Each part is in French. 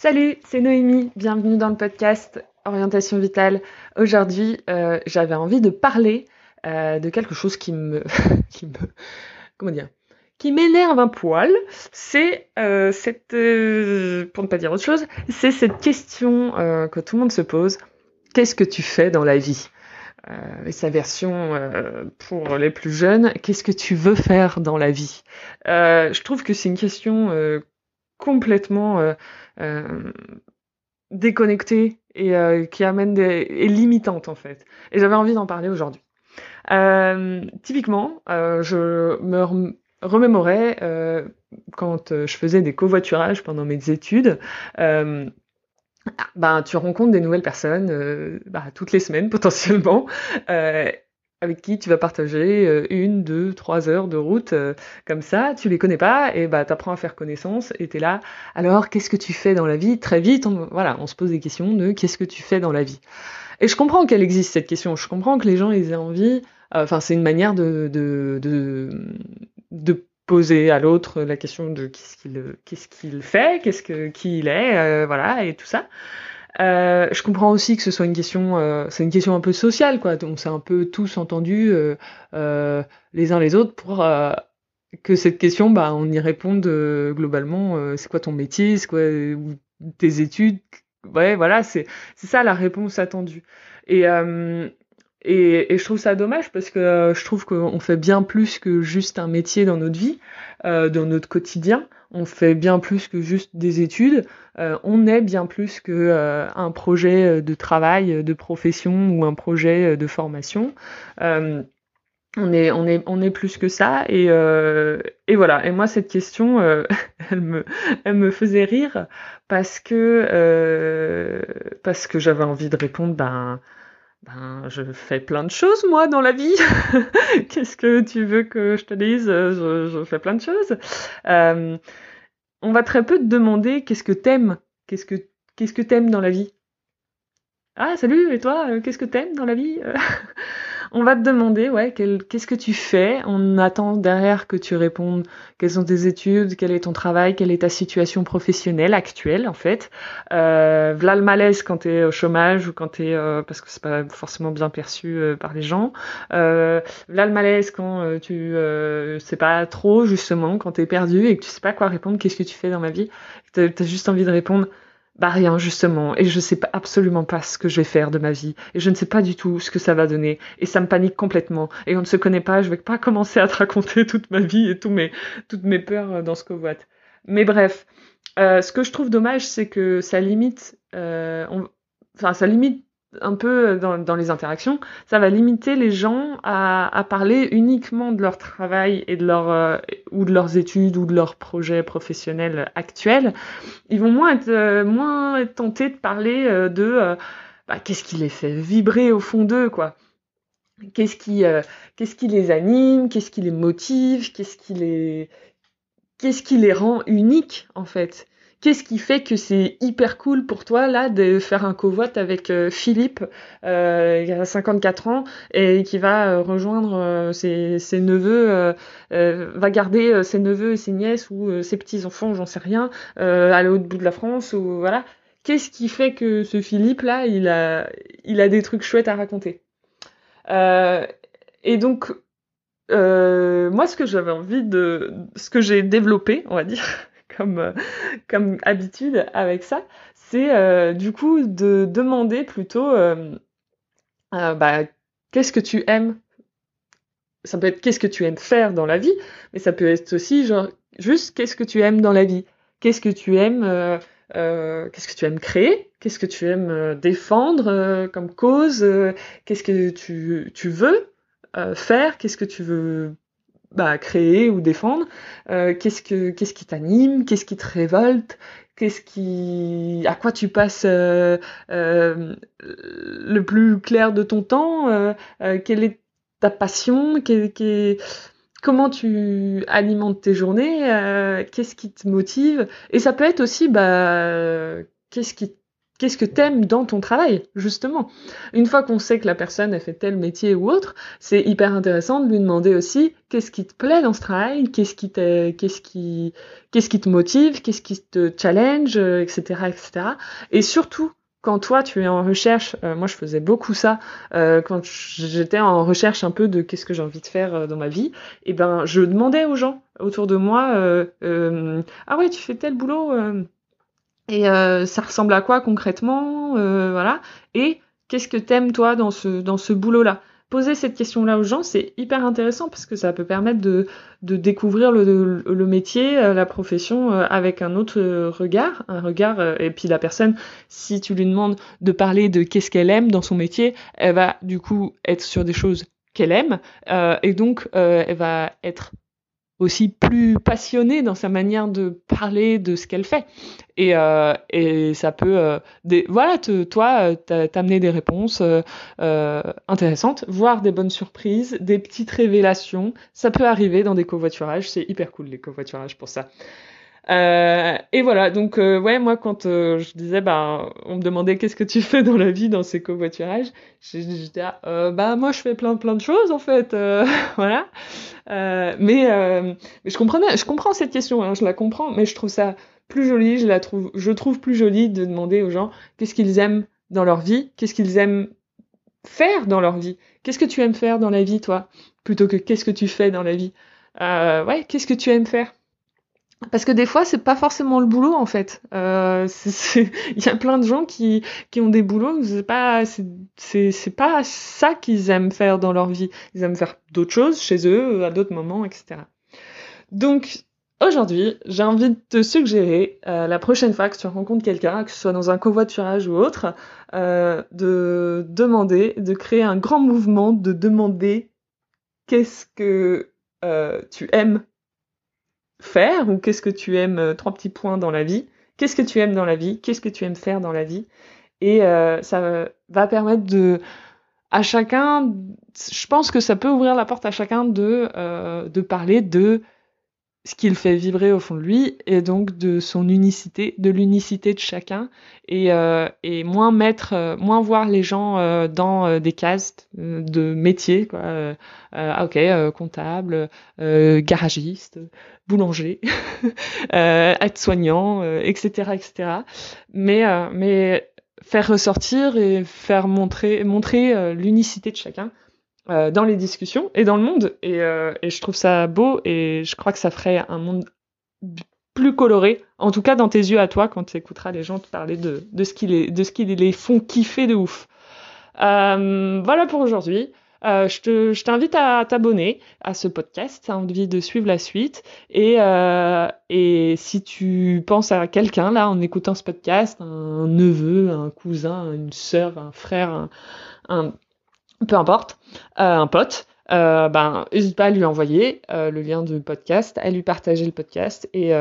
Salut, c'est Noémie, bienvenue dans le podcast Orientation Vitale. Aujourd'hui, euh, j'avais envie de parler euh, de quelque chose qui me, comment dire, qui m'énerve un poil. C'est euh, cette, pour ne pas dire autre chose, c'est cette question que tout le monde se pose. Qu'est-ce que tu fais dans la vie? Et sa version pour les plus jeunes, qu'est-ce que tu veux faire dans la vie? Je trouve que c'est une question complètement euh, euh, déconnectée et euh, qui amène des et limitante en fait. Et j'avais envie d'en parler aujourd'hui. typiquement, je me remémorais quand je faisais des covoiturages pendant mes études. ben, tu rencontres des nouvelles personnes bah, toutes les semaines potentiellement avec qui tu vas partager euh, une, deux, trois heures de route euh, comme ça, tu les connais pas et bah t'apprends à faire connaissance et t'es là. Alors qu'est-ce que tu fais dans la vie? Très vite, on, voilà, on se pose des questions de qu'est-ce que tu fais dans la vie? Et je comprends qu'elle existe cette question. Je comprends que les gens ils aient envie. Euh, enfin, c'est une manière de de, de, de poser à l'autre la question de qu'est-ce qu'il qu'est-ce qu'il fait, qu'est-ce que qui il est, voilà et tout ça. Euh, je comprends aussi que ce soit une question, euh, c'est une question un peu sociale, quoi. Donc c'est un peu tous entendus euh, euh les uns les autres pour euh, que cette question, bah, on y réponde globalement. c'est quoi ton métier, c'est quoi tes études, ouais, voilà, c'est c'est ça la réponse attendue. Et et, et, je trouve ça dommage parce que je trouve qu'on fait bien plus que juste un métier dans notre vie, euh, dans notre quotidien on fait bien plus que juste des études, euh, on est bien plus que euh, un projet de travail, de profession ou un projet de formation. Euh, on est, on est, on est plus que ça et, et voilà. Et moi cette question, elle me, elle me faisait rire parce que parce que j'avais envie de répondre, ben ben, je fais plein de choses, moi, dans la vie. Qu'est-ce que tu veux que je te dise? Je, fais plein de choses. Euh, on va très peu te demander qu'est-ce que t'aimes. Qu'est-ce que qu'est-ce que t'aimes dans la vie? Ah, salut, et toi, euh, qu'est-ce que t'aimes dans la vie? On va te demander, ouais, qu'est-ce que tu fais On attend derrière que tu répondes? Quelles sont tes études, quel est ton travail, quelle est ta situation professionnelle actuelle, en fait? Euh, voilà le malaise quand t'es au chômage ou quand t'es, euh, parce que c'est pas forcément bien perçu euh, par les gens. Euh, voilà le malaise quand euh, tu sais pas trop, justement, quand t'es perdu et que tu sais pas quoi répondre, qu'est-ce que tu fais dans ma vie? T'as as juste envie de répondre bah rien justement, et je sais absolument pas ce que je vais faire de ma vie, et je ne sais pas du tout ce que ça va donner, et ça me panique complètement, et on ne se connaît pas, je vais pas commencer à te raconter toute ma vie et tous mes, toutes mes peurs euh, dans ce covoite. Mais bref, euh, ce que je trouve dommage, c'est que ça limite, euh, enfin ça limite un peu dans, dans, les interactions, ça va limiter les gens à, parler uniquement de leur travail et de leur euh, ou de leurs études ou de leurs projets professionnels actuels. Ils vont moins être euh, moins être tentés de parler euh, de bah, qu'est-ce qui les fait vibrer au fond d'eux quoi. Qu'est-ce qui qu'est-ce qui les anime, qu'est-ce qui les motive, qu'est-ce qui les qu'est-ce qui les rend uniques en fait. Qu'est-ce qui fait que c'est hyper cool pour toi là de faire un covoite avec euh, Philippe, euh, il a 54 ans et qui va euh, rejoindre euh, ses, ses, neveux, va garder ses neveux et ses nièces ou ses petits enfants, j'en sais rien, à l'autre bout de la France ou voilà. Qu'est-ce qui fait que ce Philippe là, il a, il a des trucs chouettes à raconter? et donc moi, ce que j'avais envie de, ce que j'ai développé, on va dire comme, euh, comme habitude avec ça, c'est euh, du coup de demander plutôt euh, bah, qu'est-ce que tu aimes? Ça peut être qu'est-ce que tu aimes faire dans la vie, mais ça peut être aussi genre juste qu'est-ce que tu aimes dans la vie, qu'est-ce que tu aimes, qu'est-ce que tu aimes créer, qu'est-ce que tu aimes défendre comme cause, qu'est-ce que tu veux faire, qu'est-ce que tu veux bah, créer ou défendre euh, Qu'est-ce que qu'est-ce qui t'anime Qu'est-ce qui te révolte Qu'est-ce qui à quoi tu passes euh, euh, le plus clair de ton temps euh, euh, Quelle est ta passion quel, quel, Comment tu alimentes tes journées Qu'est-ce qui te motive? Et ça peut être aussi bah qu'est-ce qui Qu'est-ce que t'aimes dans ton travail, justement? Une fois qu'on sait que la personne a fait tel métier ou autre, c'est hyper intéressant de lui demander aussi qu'est-ce qui te plaît dans ce travail, qu'est-ce qui te, qu'est-ce qui, qu'est-ce qui te motive, qu'est-ce qui te challenge, etc., etc. Et surtout, quand toi tu es en recherche, euh, moi je faisais beaucoup ça euh, quand j'étais en recherche un peu de qu'est-ce que j'ai envie de faire euh, dans ma vie, et ben je demandais aux gens autour de moi ah ouais tu fais tel boulot et euh, ça ressemble à quoi concrètement? Euh, Voilà. Et qu'est-ce que t'aimes toi dans ce, dans ce boulot-là? Poser cette question-là aux gens, c'est hyper intéressant parce que ça peut permettre de, de découvrir le, le, métier, euh, la profession avec un autre regard, un regard. et puis la personne, si tu lui demandes de parler de qu'est-ce qu'elle aime dans son métier, elle va du coup être sur des choses qu'elle aime et donc elle va être aussi plus passionnée dans sa manière de parler de ce qu'elle fait. Et, euh, et ça peut, euh, voilà, toi, euh, t'amener des réponses intéressantes, voire des bonnes surprises, des petites révélations. Ça peut arriver dans des covoiturages. C'est hyper cool les covoiturages pour ça. Euh, et voilà, donc euh, ouais, moi quand euh, je disais, bah, on me demandait qu'est-ce que tu fais dans la vie dans ces covoiturages, j'étais ah, bah moi je fais plein plein de choses en fait, voilà. mais mais je comprenais, je comprends cette question, hein, je la comprends, mais je trouve ça plus joli, je la trouve, je trouve plus joli de demander aux gens qu'est-ce qu'ils aiment dans leur vie, qu'est-ce qu'ils aiment faire dans leur vie, qu'est-ce que tu aimes faire dans la vie toi, plutôt que qu'est-ce que tu fais dans la vie? ouais, qu'est-ce que tu aimes faire? Parce que des fois, c'est pas forcément le boulot en fait. Euh, il y a plein de gens qui, qui ont des boulots, c'est pas c'est pas ça qu'ils aiment faire dans leur vie. Ils aiment faire d'autres choses chez eux, à d'autres moments, etc. Donc aujourd'hui, j'ai envie de te suggérer euh, la prochaine fois que tu rencontres quelqu'un, que ce soit dans un covoiturage ou autre, euh, de demander, de créer un grand mouvement, de demander qu'est-ce que euh, tu aimes faire ou qu'est-ce que tu aimes, euh, trois petits points dans la vie, qu'est-ce que tu aimes dans la vie, qu'est-ce que tu aimes faire dans la vie? Et euh, ça va permettre de à chacun, je pense que ça peut ouvrir la porte à chacun de, euh, de parler de ce qu'il fait vibrer au fond de lui et donc de son unicité, de l'unicité de chacun et, euh, moins mettre, euh, moins voir les gens euh, dans des cases de métier, quoi. ah ok, comptable, garagiste, boulanger, aide-soignant, etc., etc. Mais mais faire ressortir et faire montrer l'unicité de chacun euh, dans les discussions et dans le monde. Et, euh, et, je trouve ça beau et je crois que ça ferait un monde plus coloré, en tout cas dans tes yeux à toi, quand tu écouteras les gens te parler de, de ce qui les, de ce qui les font kiffer de ouf. Euh, voilà pour aujourd'hui. Euh, je t'invite à t'abonner à ce podcast, tu as envie de suivre la suite. Et, euh, et si tu penses à quelqu'un là en écoutant ce podcast, un neveu, un cousin, une sœur, un frère, un, un peu importe, euh, un pote, euh, ben n'hésite pas à lui envoyer euh, le lien du podcast, à lui partager le podcast et,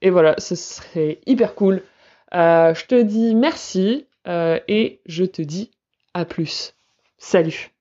et voilà, ce serait hyper cool. je te dis merci et je te dis à plus. Salut